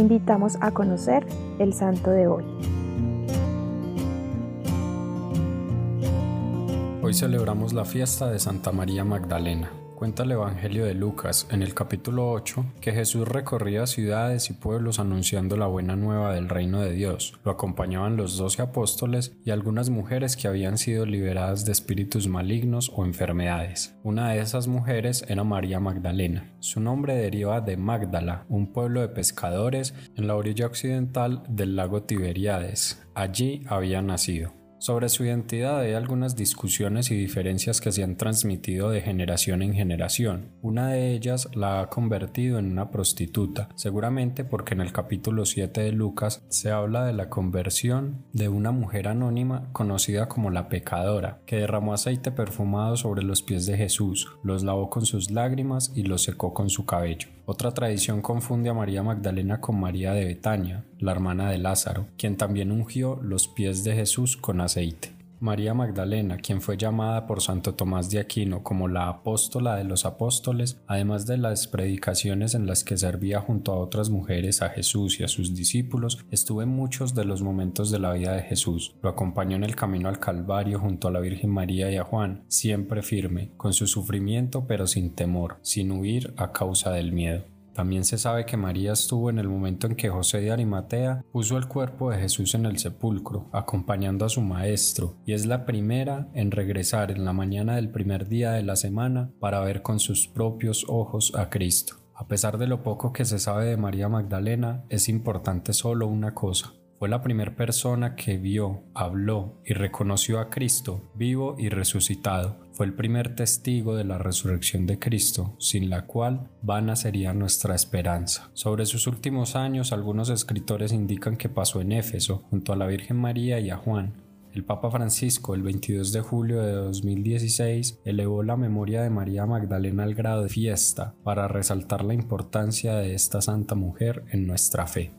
invitamos a conocer el santo de hoy. Hoy celebramos la fiesta de Santa María Magdalena. Cuenta el Evangelio de Lucas en el capítulo 8 que Jesús recorría ciudades y pueblos anunciando la buena nueva del reino de Dios. Lo acompañaban los doce apóstoles y algunas mujeres que habían sido liberadas de espíritus malignos o enfermedades. Una de esas mujeres era María Magdalena. Su nombre deriva de Magdala, un pueblo de pescadores en la orilla occidental del lago Tiberíades. Allí había nacido. Sobre su identidad hay algunas discusiones y diferencias que se han transmitido de generación en generación. Una de ellas la ha convertido en una prostituta, seguramente porque en el capítulo 7 de Lucas se habla de la conversión de una mujer anónima conocida como la pecadora, que derramó aceite perfumado sobre los pies de Jesús, los lavó con sus lágrimas y los secó con su cabello. Otra tradición confunde a María Magdalena con María de Betania, la hermana de Lázaro, quien también ungió los pies de Jesús con aceite. María Magdalena, quien fue llamada por Santo Tomás de Aquino como la apóstola de los apóstoles, además de las predicaciones en las que servía junto a otras mujeres a Jesús y a sus discípulos, estuvo en muchos de los momentos de la vida de Jesús. Lo acompañó en el camino al Calvario junto a la Virgen María y a Juan, siempre firme, con su sufrimiento pero sin temor, sin huir a causa del miedo. También se sabe que María estuvo en el momento en que José de Arimatea puso el cuerpo de Jesús en el sepulcro, acompañando a su maestro, y es la primera en regresar en la mañana del primer día de la semana para ver con sus propios ojos a Cristo. A pesar de lo poco que se sabe de María Magdalena, es importante solo una cosa, fue la primera persona que vio, habló y reconoció a Cristo vivo y resucitado. Fue el primer testigo de la resurrección de Cristo, sin la cual vana sería nuestra esperanza. Sobre sus últimos años, algunos escritores indican que pasó en Éfeso, junto a la Virgen María y a Juan, el Papa Francisco, el 22 de julio de 2016, elevó la memoria de María Magdalena al grado de fiesta para resaltar la importancia de esta santa mujer en nuestra fe.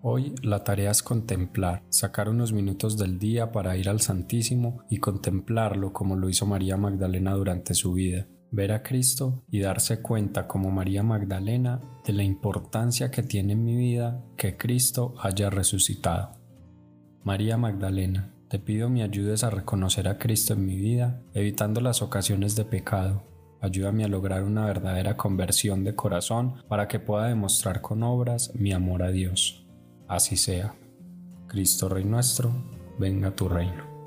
Hoy la tarea es contemplar, sacar unos minutos del día para ir al Santísimo y contemplarlo como lo hizo María Magdalena durante su vida, ver a Cristo y darse cuenta como María Magdalena de la importancia que tiene en mi vida que Cristo haya resucitado. María Magdalena, te pido me ayudes a reconocer a Cristo en mi vida, evitando las ocasiones de pecado. Ayúdame a lograr una verdadera conversión de corazón para que pueda demostrar con obras mi amor a Dios. Así sea. Cristo Rey nuestro, venga tu reino.